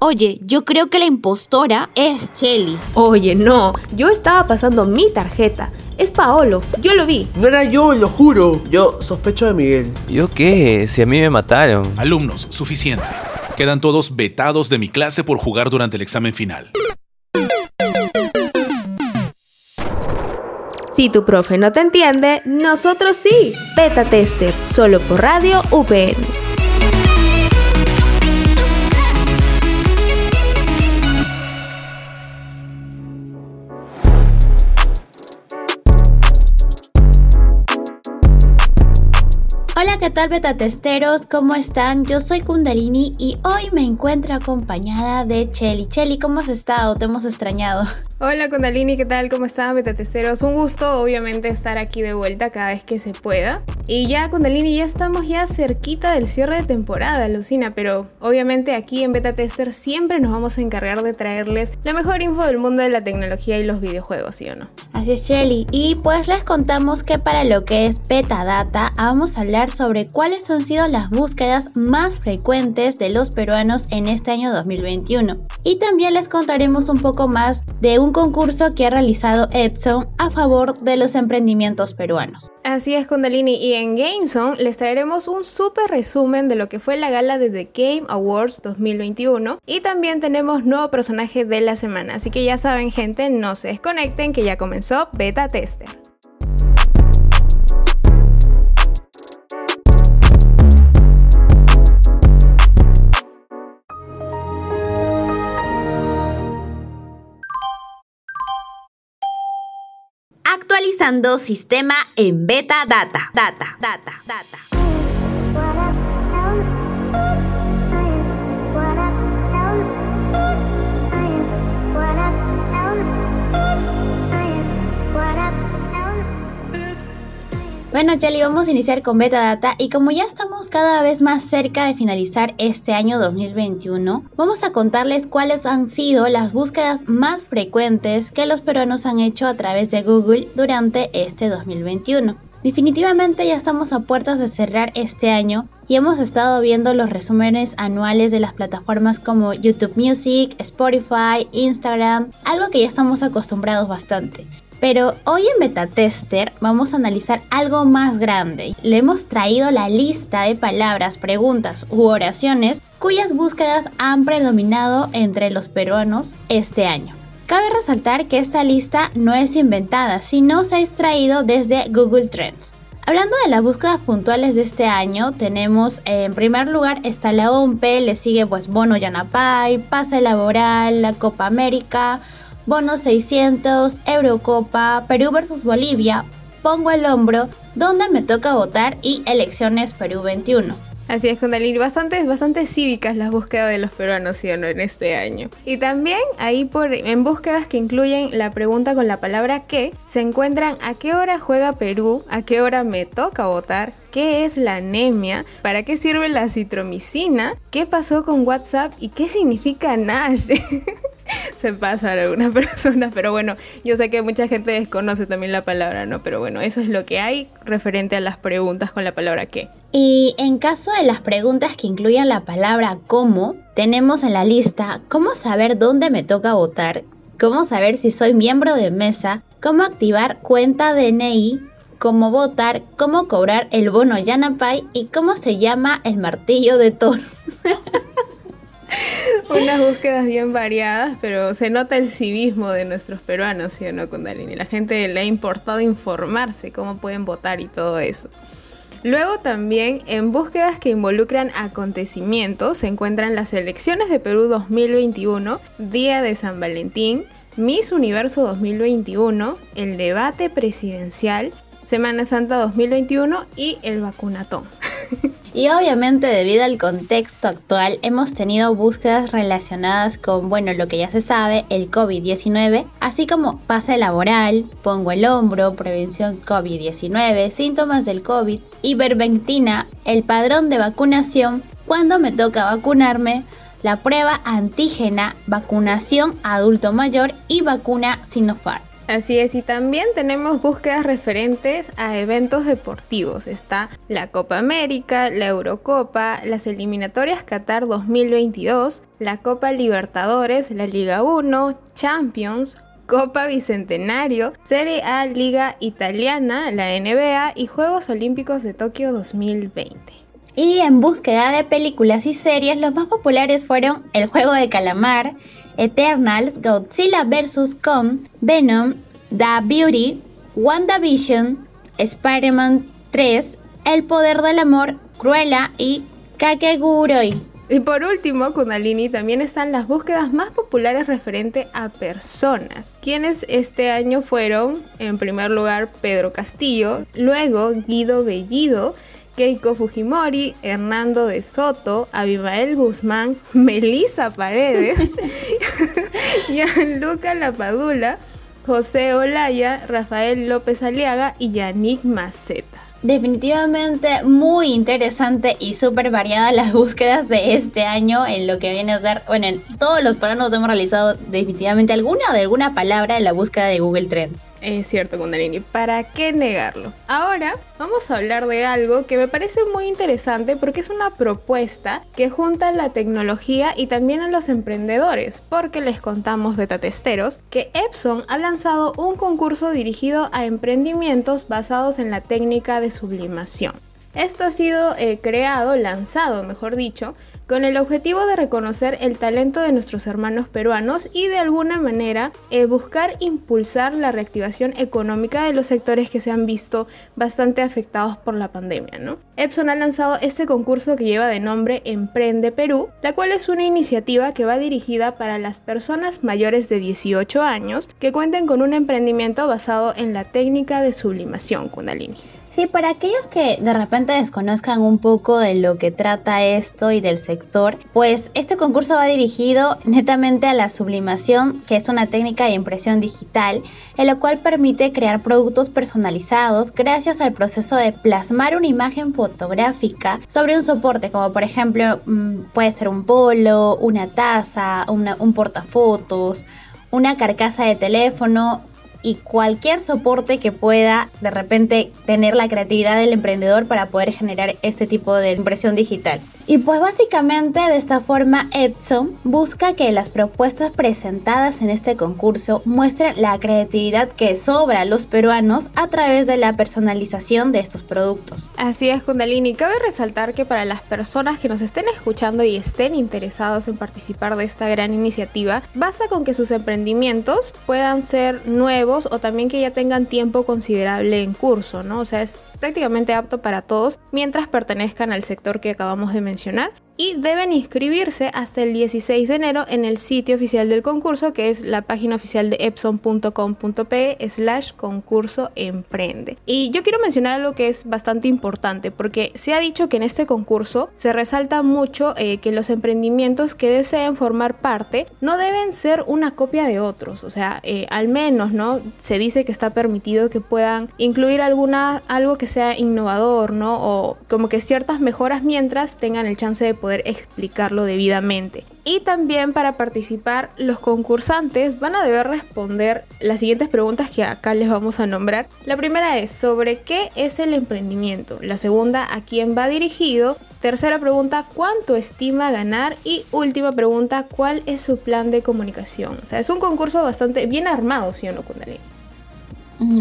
Oye, yo creo que la impostora es Shelly. Oye, no, yo estaba pasando mi tarjeta. Es Paolo, yo lo vi. No era yo, lo juro. Yo sospecho de Miguel. ¿Yo qué? Si a mí me mataron. Alumnos, suficiente. Quedan todos vetados de mi clase por jugar durante el examen final. Si tu profe no te entiende, nosotros sí. Beta Tester, solo por Radio UPN. Hola, ¿qué tal beta testeros? ¿Cómo están? Yo soy Kundalini y hoy me encuentro acompañada de Chelly. Chelly, ¿cómo has estado? Te hemos extrañado. Hola Kundalini, ¿qué tal? ¿Cómo están betatesteros? Un gusto obviamente estar aquí de vuelta cada vez que se pueda. Y ya Kundalini, ya estamos ya cerquita del cierre de temporada, Lucina, pero obviamente aquí en Beta Tester siempre nos vamos a encargar de traerles la mejor info del mundo de la tecnología y los videojuegos, ¿sí o no? Así es, Shelly. Y pues les contamos que para lo que es Beta Data, vamos a hablar sobre cuáles han sido las búsquedas más frecuentes de los peruanos en este año 2021. Y también les contaremos un poco más de un un concurso que ha realizado Epson a favor de los emprendimientos peruanos. Así es, Kundalini, y en GameZone les traeremos un súper resumen de lo que fue la gala de The Game Awards 2021 y también tenemos nuevo personaje de la semana, así que ya saben gente, no se desconecten que ya comenzó Beta Tester. Actualizando sistema en beta data. Data, data, data. Bueno, Jelly, vamos a iniciar con Beta Data y como ya estamos cada vez más cerca de finalizar este año 2021, vamos a contarles cuáles han sido las búsquedas más frecuentes que los peruanos han hecho a través de Google durante este 2021. Definitivamente ya estamos a puertas de cerrar este año y hemos estado viendo los resúmenes anuales de las plataformas como YouTube Music, Spotify, Instagram, algo que ya estamos acostumbrados bastante. Pero hoy en Betatester vamos a analizar algo más grande. Le hemos traído la lista de palabras, preguntas u oraciones cuyas búsquedas han predominado entre los peruanos este año. Cabe resaltar que esta lista no es inventada, sino se ha extraído desde Google Trends. Hablando de las búsquedas puntuales de este año, tenemos en primer lugar está la OMPE, le sigue pues Bono Yanapay, Pase Laboral, la Copa América, Bono 600, Eurocopa, Perú versus Bolivia, Pongo el hombro, donde me toca votar y Elecciones Perú 21. Así es, Kundalini, bastante, bastante cívicas las búsquedas de los peruanos, ¿sí o no?, en este año. Y también ahí por, en búsquedas que incluyen la pregunta con la palabra qué, se encuentran a qué hora juega Perú, a qué hora me toca votar, qué es la anemia, para qué sirve la citromicina, qué pasó con WhatsApp y qué significa NASH. se pasa a alguna persona, pero bueno, yo sé que mucha gente desconoce también la palabra, ¿no? Pero bueno, eso es lo que hay referente a las preguntas con la palabra qué. Y en caso de las preguntas que incluyan la palabra cómo, tenemos en la lista cómo saber dónde me toca votar, cómo saber si soy miembro de mesa, cómo activar cuenta DNI, cómo votar, cómo cobrar el bono Yanapay y cómo se llama el martillo de Thor. Unas búsquedas bien variadas, pero se nota el civismo de nuestros peruanos, ¿sí o no, Kundalini? La gente le ha importado informarse cómo pueden votar y todo eso. Luego también en búsquedas que involucran acontecimientos se encuentran las elecciones de Perú 2021, Día de San Valentín, Miss Universo 2021, el debate presidencial, Semana Santa 2021 y el vacunatón. Y obviamente debido al contexto actual hemos tenido búsquedas relacionadas con, bueno, lo que ya se sabe, el COVID-19, así como pase laboral, pongo el hombro, prevención COVID-19, síntomas del COVID, ivermectina, el padrón de vacunación, cuando me toca vacunarme, la prueba antígena, vacunación adulto mayor y vacuna Sinopharm. Así es, y también tenemos búsquedas referentes a eventos deportivos. Está la Copa América, la Eurocopa, las eliminatorias Qatar 2022, la Copa Libertadores, la Liga 1, Champions, Copa Bicentenario, Serie A Liga Italiana, la NBA y Juegos Olímpicos de Tokio 2020. Y en búsqueda de películas y series, los más populares fueron El Juego de Calamar, Eternals, Godzilla vs. Kong, Venom, The Beauty, WandaVision, Spider-Man 3, El Poder del Amor, Cruella y Kakeguroi. Y por último, Kundalini también están las búsquedas más populares referente a personas, quienes este año fueron, en primer lugar, Pedro Castillo, luego Guido Bellido, Keiko Fujimori, Hernando de Soto, Abimael Guzmán, Melissa Paredes, Gianluca Lapadula, José Olaya, Rafael López Aliaga y Yannick Maceta. Definitivamente muy interesante y súper variada las búsquedas de este año en lo que viene a ser, bueno, en todos los paranos hemos realizado definitivamente alguna de alguna palabra en la búsqueda de Google Trends. Es cierto, Kundalini, ¿para qué negarlo? Ahora vamos a hablar de algo que me parece muy interesante porque es una propuesta que junta la tecnología y también a los emprendedores, porque les contamos beta testeros que Epson ha lanzado un concurso dirigido a emprendimientos basados en la técnica de sublimación. Esto ha sido eh, creado, lanzado, mejor dicho, con el objetivo de reconocer el talento de nuestros hermanos peruanos y de alguna manera eh, buscar impulsar la reactivación económica de los sectores que se han visto bastante afectados por la pandemia. ¿no? Epson ha lanzado este concurso que lleva de nombre Emprende Perú, la cual es una iniciativa que va dirigida para las personas mayores de 18 años que cuenten con un emprendimiento basado en la técnica de sublimación Kundalini. Sí, para aquellos que de repente desconozcan un poco de lo que trata esto y del sector, pues este concurso va dirigido netamente a la sublimación, que es una técnica de impresión digital, en la cual permite crear productos personalizados gracias al proceso de plasmar una imagen fotográfica sobre un soporte, como por ejemplo mm, puede ser un polo, una taza, un portafotos, una carcasa de teléfono y cualquier soporte que pueda de repente tener la creatividad del emprendedor para poder generar este tipo de impresión digital. Y pues básicamente de esta forma Epson busca que las propuestas presentadas en este concurso muestren la creatividad que sobra a los peruanos a través de la personalización de estos productos. Así es, Kundalini. Cabe resaltar que para las personas que nos estén escuchando y estén interesados en participar de esta gran iniciativa, basta con que sus emprendimientos puedan ser nuevos o también que ya tengan tiempo considerable en curso, ¿no? O sea, es prácticamente apto para todos mientras pertenezcan al sector que acabamos de mencionar y deben inscribirse hasta el 16 de enero en el sitio oficial del concurso que es la página oficial de epson.com.pe slash concurso emprende. Y yo quiero mencionar algo que es bastante importante porque se ha dicho que en este concurso se resalta mucho eh, que los emprendimientos que deseen formar parte no deben ser una copia de otros, o sea, eh, al menos, ¿no? Se dice que está permitido que puedan incluir alguna, algo que sea innovador, ¿no? O como que ciertas mejoras mientras tengan el chance de poder explicarlo debidamente. Y también para participar, los concursantes van a deber responder las siguientes preguntas que acá les vamos a nombrar. La primera es sobre qué es el emprendimiento. La segunda, a quién va dirigido. Tercera pregunta, ¿cuánto estima ganar? Y última pregunta, ¿cuál es su plan de comunicación? O sea, es un concurso bastante bien armado, ¿sí o no, Kundalini?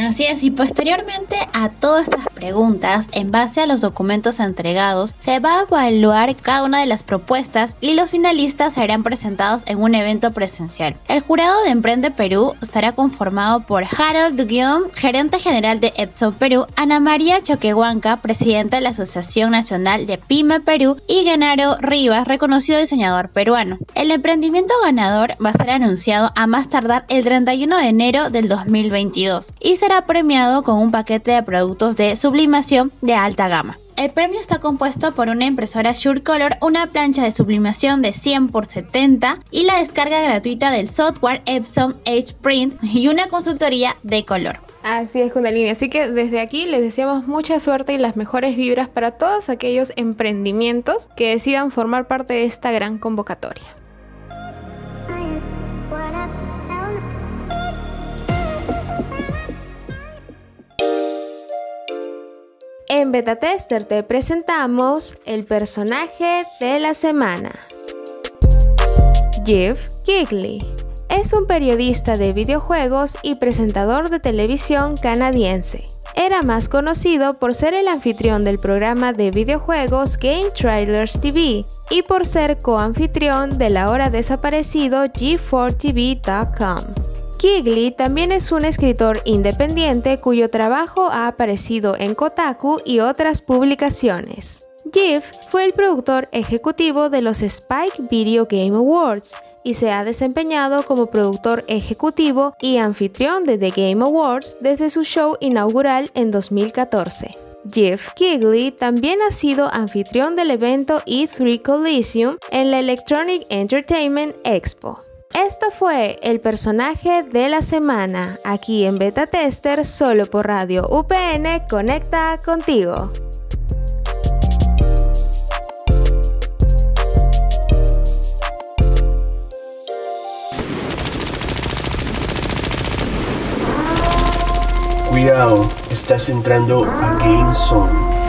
Así es, y posteriormente a todas estas preguntas, en base a los documentos entregados, se va a evaluar cada una de las propuestas y los finalistas serán presentados en un evento presencial. El jurado de Emprende Perú estará conformado por Harold Duguion, gerente general de Epson Perú, Ana María Choquehuanca, presidenta de la Asociación Nacional de Pyme Perú, y Genaro Rivas, reconocido diseñador peruano. El emprendimiento ganador va a ser anunciado a más tardar el 31 de enero del 2022 y será premiado con un paquete de productos de sublimación de alta gama. El premio está compuesto por una impresora SureColor, una plancha de sublimación de 100 x 70 y la descarga gratuita del software Epson Edge Print y una consultoría de color. Así es, Kundalini. Así que desde aquí les deseamos mucha suerte y las mejores vibras para todos aquellos emprendimientos que decidan formar parte de esta gran convocatoria. En Beta Tester te presentamos el personaje de la semana. Jeff Kigley es un periodista de videojuegos y presentador de televisión canadiense. Era más conocido por ser el anfitrión del programa de videojuegos Game Trailers TV y por ser coanfitrión del ahora desaparecido G4TV.com. Kigley también es un escritor independiente cuyo trabajo ha aparecido en Kotaku y otras publicaciones. Jeff fue el productor ejecutivo de los Spike Video Game Awards y se ha desempeñado como productor ejecutivo y anfitrión de The Game Awards desde su show inaugural en 2014. Jeff Kigley también ha sido anfitrión del evento E3 Coliseum en la Electronic Entertainment Expo. Esto fue el personaje de la semana aquí en Beta Tester solo por Radio UPN Conecta contigo. Cuidado, estás entrando a Game Zone.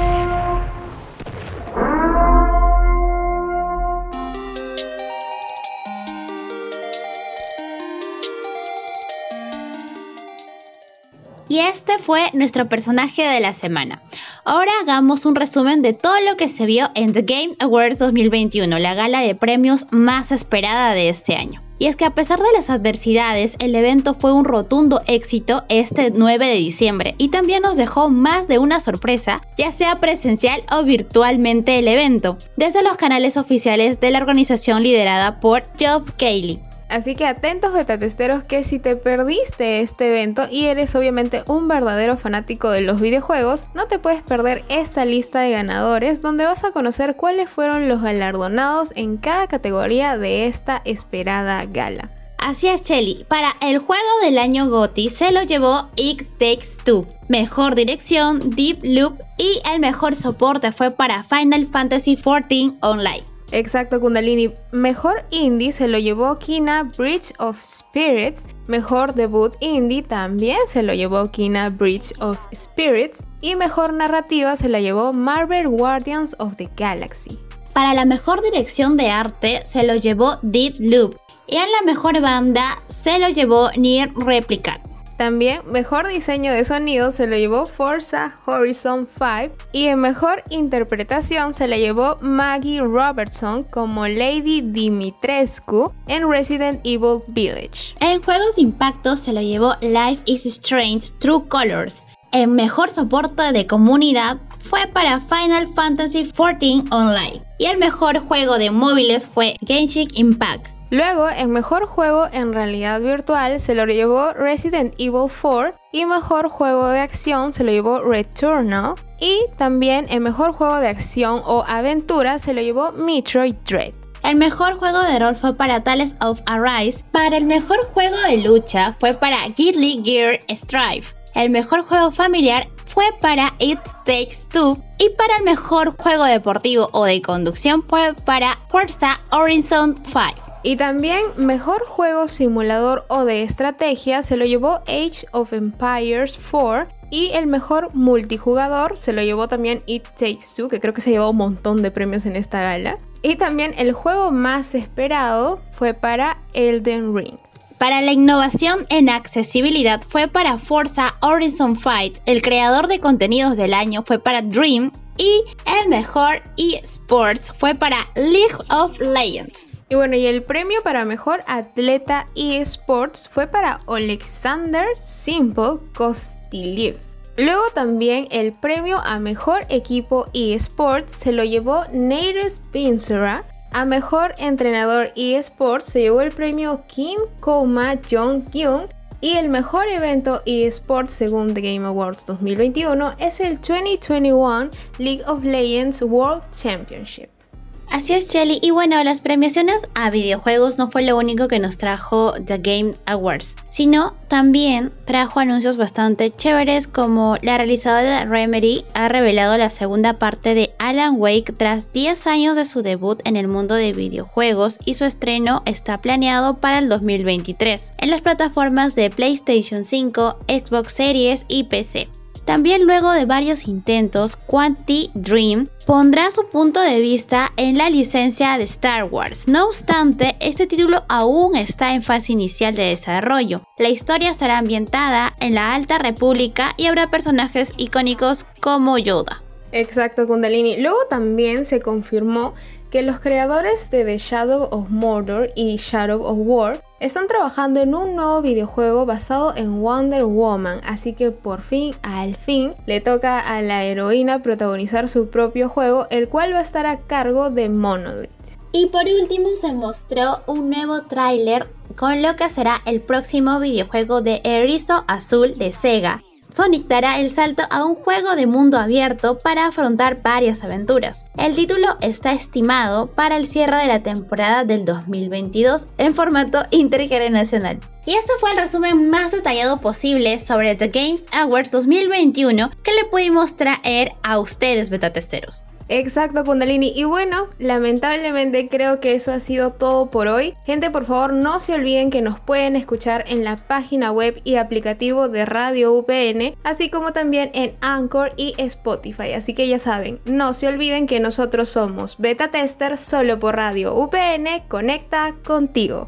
Y este fue nuestro personaje de la semana. Ahora hagamos un resumen de todo lo que se vio en The Game Awards 2021, la gala de premios más esperada de este año. Y es que a pesar de las adversidades, el evento fue un rotundo éxito este 9 de diciembre y también nos dejó más de una sorpresa, ya sea presencial o virtualmente el evento, desde los canales oficiales de la organización liderada por Geoff Cayley. Así que atentos betatesteros que si te perdiste este evento y eres obviamente un verdadero fanático de los videojuegos, no te puedes perder esta lista de ganadores donde vas a conocer cuáles fueron los galardonados en cada categoría de esta esperada gala. Así es, Shelly. Para el juego del año GOTY se lo llevó It Takes Two. Mejor dirección, Deep Loop y el mejor soporte fue para Final Fantasy XIV Online. Exacto, Kundalini. Mejor indie se lo llevó Kina Bridge of Spirits. Mejor debut indie también se lo llevó Kina Bridge of Spirits. Y mejor narrativa se la llevó Marvel Guardians of the Galaxy. Para la mejor dirección de arte se lo llevó Deep Loop. Y en la mejor banda se lo llevó Nier Replicant. También mejor diseño de sonido se lo llevó Forza Horizon 5 y en mejor interpretación se la llevó Maggie Robertson como Lady Dimitrescu en Resident Evil Village. En juegos de impacto se lo llevó Life is Strange True Colors. En mejor soporte de comunidad fue para Final Fantasy XIV Online y el mejor juego de móviles fue Genshin Impact. Luego, en mejor juego en realidad virtual se lo llevó Resident Evil 4 y mejor juego de acción se lo llevó Returnal y también en mejor juego de acción o aventura se lo llevó Metroid Dread. El mejor juego de rol fue para Tales of Arise. Para el mejor juego de lucha fue para Guilty Gear Strive. El mejor juego familiar fue para It Takes Two. Y para el mejor juego deportivo o de conducción fue para Forza Horizon 5. Y también mejor juego simulador o de estrategia se lo llevó Age of Empires 4 y el mejor multijugador se lo llevó también It Takes Two, que creo que se llevó un montón de premios en esta gala. Y también el juego más esperado fue para Elden Ring. Para la innovación en accesibilidad fue para Forza Horizon Fight, el creador de contenidos del año fue para Dream y el mejor eSports fue para League of Legends. Y bueno, y el premio para mejor atleta eSports fue para Alexander Simple Kostiliev. Luego también el premio a mejor equipo eSports se lo llevó Neiros Pinsera. A mejor entrenador eSports se llevó el premio Kim Koma Jong Kyung. Y el mejor evento eSports según The Game Awards 2021 es el 2021 League of Legends World Championship. Así es, Shelly. Y bueno, las premiaciones a videojuegos no fue lo único que nos trajo The Game Awards, sino también trajo anuncios bastante chéveres como la realizadora Remedy ha revelado la segunda parte de Alan Wake tras 10 años de su debut en el mundo de videojuegos y su estreno está planeado para el 2023 en las plataformas de PlayStation 5, Xbox Series y PC. También luego de varios intentos, Quanti Dream pondrá su punto de vista en la licencia de Star Wars. No obstante, este título aún está en fase inicial de desarrollo. La historia estará ambientada en la Alta República y habrá personajes icónicos como Yoda. Exacto, Kundalini. Luego también se confirmó que los creadores de The Shadow of Mordor y Shadow of War están trabajando en un nuevo videojuego basado en Wonder Woman, así que por fin, al fin, le toca a la heroína protagonizar su propio juego, el cual va a estar a cargo de Monolith. Y por último se mostró un nuevo tráiler con lo que será el próximo videojuego de Erizo Azul de Sega, Sonic dará el salto a un juego de mundo abierto para afrontar varias aventuras. El título está estimado para el cierre de la temporada del 2022 en formato intergeneracional. Y este fue el resumen más detallado posible sobre The Games Awards 2021 que le pudimos traer a ustedes beta testeros. Exacto, Kundalini. Y bueno, lamentablemente creo que eso ha sido todo por hoy. Gente, por favor, no se olviden que nos pueden escuchar en la página web y aplicativo de Radio UPN, así como también en Anchor y Spotify. Así que ya saben, no se olviden que nosotros somos Beta Tester solo por Radio UPN. Conecta contigo.